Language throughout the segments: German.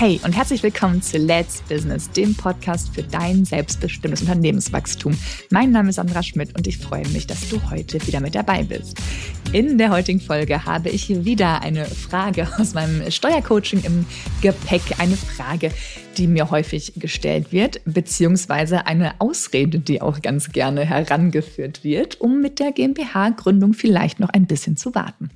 Hey und herzlich willkommen zu Let's Business, dem Podcast für dein selbstbestimmtes Unternehmenswachstum. Mein Name ist Sandra Schmidt und ich freue mich, dass du heute wieder mit dabei bist. In der heutigen Folge habe ich wieder eine Frage aus meinem Steuercoaching im Gepäck. Eine Frage, die mir häufig gestellt wird, beziehungsweise eine Ausrede, die auch ganz gerne herangeführt wird, um mit der GmbH-Gründung vielleicht noch ein bisschen zu warten.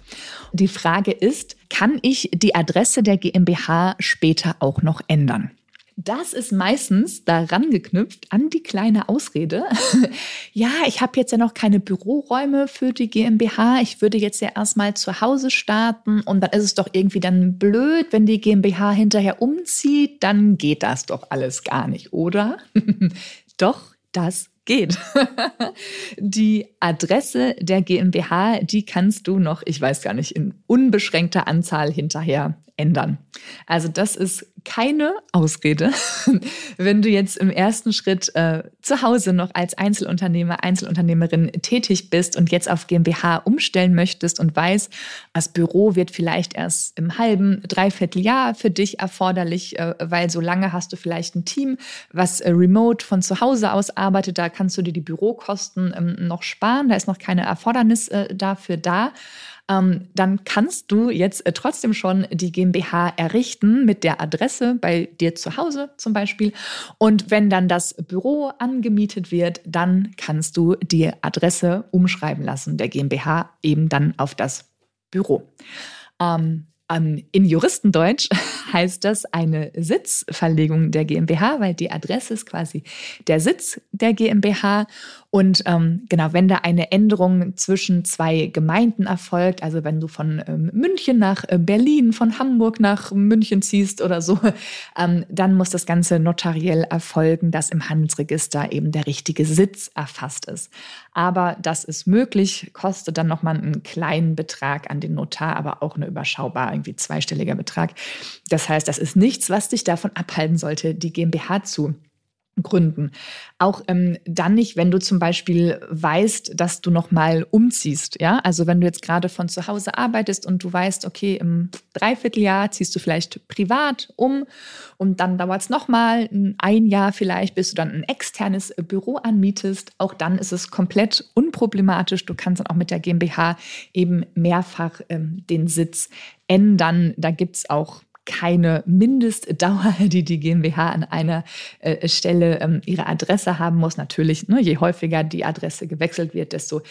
Die Frage ist, kann ich die Adresse der GmbH später auch noch ändern? Das ist meistens daran geknüpft an die kleine Ausrede. ja, ich habe jetzt ja noch keine Büroräume für die GmbH. Ich würde jetzt ja erstmal zu Hause starten und dann ist es doch irgendwie dann blöd, wenn die GmbH hinterher umzieht, dann geht das doch alles gar nicht, oder? doch, das geht. die Adresse der GmbH, die kannst du noch, ich weiß gar nicht, in unbeschränkter Anzahl hinterher ändern. Also das ist keine Ausrede, wenn du jetzt im ersten Schritt äh, zu Hause noch als Einzelunternehmer, Einzelunternehmerin tätig bist und jetzt auf GmbH umstellen möchtest und weißt, das Büro wird vielleicht erst im halben, dreiviertel Jahr für dich erforderlich, äh, weil so lange hast du vielleicht ein Team, was äh, remote von zu Hause aus arbeitet, da kannst du dir die Bürokosten ähm, noch sparen, da ist noch keine Erfordernis äh, dafür da ähm, dann kannst du jetzt äh, trotzdem schon die GmbH errichten mit der Adresse bei dir zu Hause zum Beispiel. Und wenn dann das Büro angemietet wird, dann kannst du die Adresse umschreiben lassen, der GmbH eben dann auf das Büro. Ähm, in Juristendeutsch heißt das eine Sitzverlegung der GmbH, weil die Adresse ist quasi der Sitz der GmbH. Und ähm, genau, wenn da eine Änderung zwischen zwei Gemeinden erfolgt, also wenn du von ähm, München nach äh, Berlin, von Hamburg nach München ziehst oder so, ähm, dann muss das Ganze notariell erfolgen, dass im Handelsregister eben der richtige Sitz erfasst ist. Aber das ist möglich, kostet dann nochmal einen kleinen Betrag an den Notar, aber auch eine überschaubar, irgendwie zweistelliger Betrag. Das heißt, das ist nichts, was dich davon abhalten sollte, die GmbH zu gründen. Auch ähm, dann nicht, wenn du zum Beispiel weißt, dass du noch mal umziehst. Ja, also wenn du jetzt gerade von zu Hause arbeitest und du weißt, okay, im Dreivierteljahr ziehst du vielleicht privat um und dann dauert es noch mal ein Jahr vielleicht, bis du dann ein externes Büro anmietest. Auch dann ist es komplett unproblematisch. Du kannst dann auch mit der GmbH eben mehrfach ähm, den Sitz ändern. Da gibt es auch keine Mindestdauer, die die GmbH an einer äh, Stelle ähm, ihre Adresse haben muss. Natürlich, ne, je häufiger die Adresse gewechselt wird, desto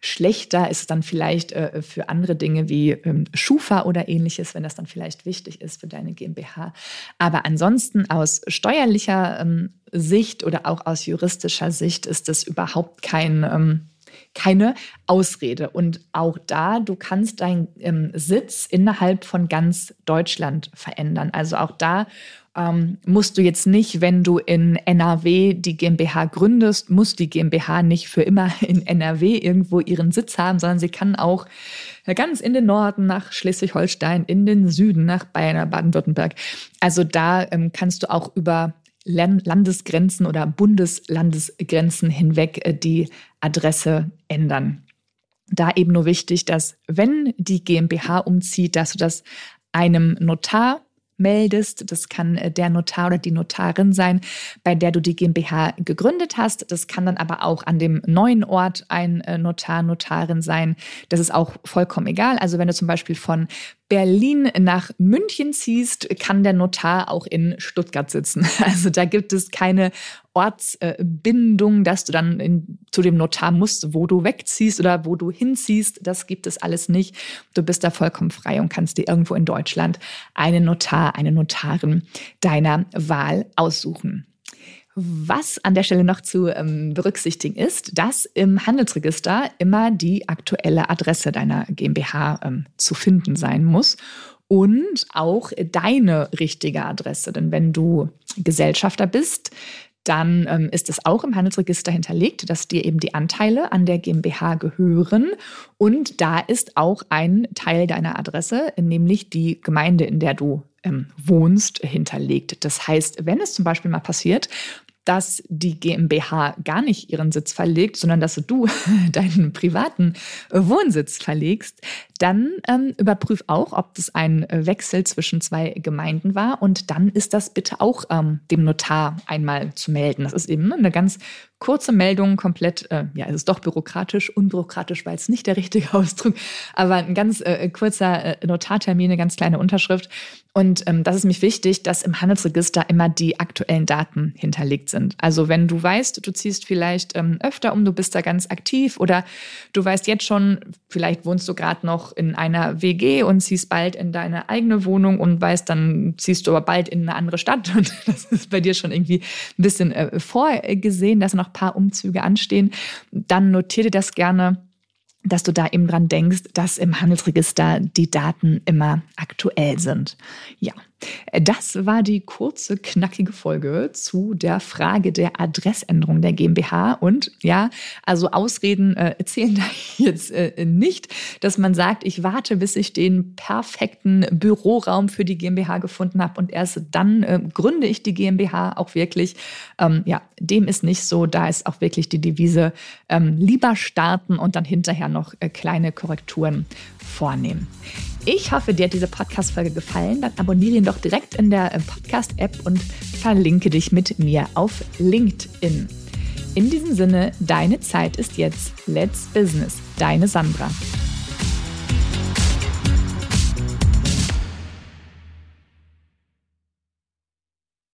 schlechter ist es dann vielleicht äh, für andere Dinge wie ähm, Schufa oder ähnliches, wenn das dann vielleicht wichtig ist für deine GmbH. Aber ansonsten aus steuerlicher ähm, Sicht oder auch aus juristischer Sicht ist das überhaupt kein keine Ausrede. Und auch da, du kannst deinen ähm, Sitz innerhalb von ganz Deutschland verändern. Also auch da ähm, musst du jetzt nicht, wenn du in NRW die GmbH gründest, muss die GmbH nicht für immer in NRW irgendwo ihren Sitz haben, sondern sie kann auch ganz in den Norden nach Schleswig-Holstein, in den Süden nach Bayern, Baden-Württemberg. Also da ähm, kannst du auch über Landesgrenzen oder Bundeslandesgrenzen hinweg äh, die Adresse ändern. Da eben nur wichtig, dass wenn die GmbH umzieht, dass du das einem Notar meldest. Das kann äh, der Notar oder die Notarin sein, bei der du die GmbH gegründet hast. Das kann dann aber auch an dem neuen Ort ein äh, Notar, Notarin sein. Das ist auch vollkommen egal. Also wenn du zum Beispiel von Berlin nach München ziehst, kann der Notar auch in Stuttgart sitzen. Also da gibt es keine Ortsbindung, dass du dann in, zu dem Notar musst, wo du wegziehst oder wo du hinziehst. Das gibt es alles nicht. Du bist da vollkommen frei und kannst dir irgendwo in Deutschland einen Notar, eine Notarin deiner Wahl aussuchen. Was an der Stelle noch zu ähm, berücksichtigen ist, dass im Handelsregister immer die aktuelle Adresse deiner GmbH ähm, zu finden sein muss und auch deine richtige Adresse. Denn wenn du Gesellschafter bist, dann ähm, ist es auch im Handelsregister hinterlegt, dass dir eben die Anteile an der GmbH gehören. Und da ist auch ein Teil deiner Adresse, nämlich die Gemeinde, in der du ähm, wohnst, hinterlegt. Das heißt, wenn es zum Beispiel mal passiert, dass die GmbH gar nicht ihren Sitz verlegt, sondern dass du deinen privaten Wohnsitz verlegst, dann ähm, überprüf auch, ob das ein Wechsel zwischen zwei Gemeinden war und dann ist das bitte auch ähm, dem Notar einmal zu melden. Das ist eben eine ganz kurze Meldung, komplett, äh, ja, es ist doch bürokratisch, unbürokratisch war jetzt nicht der richtige Ausdruck, aber ein ganz äh, kurzer äh, Notartermin, eine ganz kleine Unterschrift. Und ähm, das ist mich wichtig, dass im Handelsregister immer die aktuellen Daten hinterlegt sind. Also wenn du weißt, du ziehst vielleicht ähm, öfter um, du bist da ganz aktiv oder du weißt jetzt schon, vielleicht wohnst du gerade noch in einer WG und ziehst bald in deine eigene Wohnung und weißt, dann ziehst du aber bald in eine andere Stadt und das ist bei dir schon irgendwie ein bisschen äh, vorgesehen, dass noch ein paar Umzüge anstehen, dann notiere dir das gerne dass du da eben dran denkst, dass im Handelsregister die Daten immer aktuell sind. Ja, das war die kurze, knackige Folge zu der Frage der Adressänderung der GmbH. Und ja, also Ausreden äh, zählen da jetzt äh, nicht, dass man sagt, ich warte, bis ich den perfekten Büroraum für die GmbH gefunden habe und erst dann äh, gründe ich die GmbH auch wirklich. Ähm, ja, dem ist nicht so. Da ist auch wirklich die Devise, ähm, lieber starten und dann hinterher noch äh, kleine Korrekturen vornehmen. Ich hoffe, dir hat diese Podcast-Folge gefallen. Dann abonniere ihn doch direkt in der äh, Podcast-App und verlinke dich mit mir auf LinkedIn. In diesem Sinne, deine Zeit ist jetzt. Let's Business. Deine Sandra.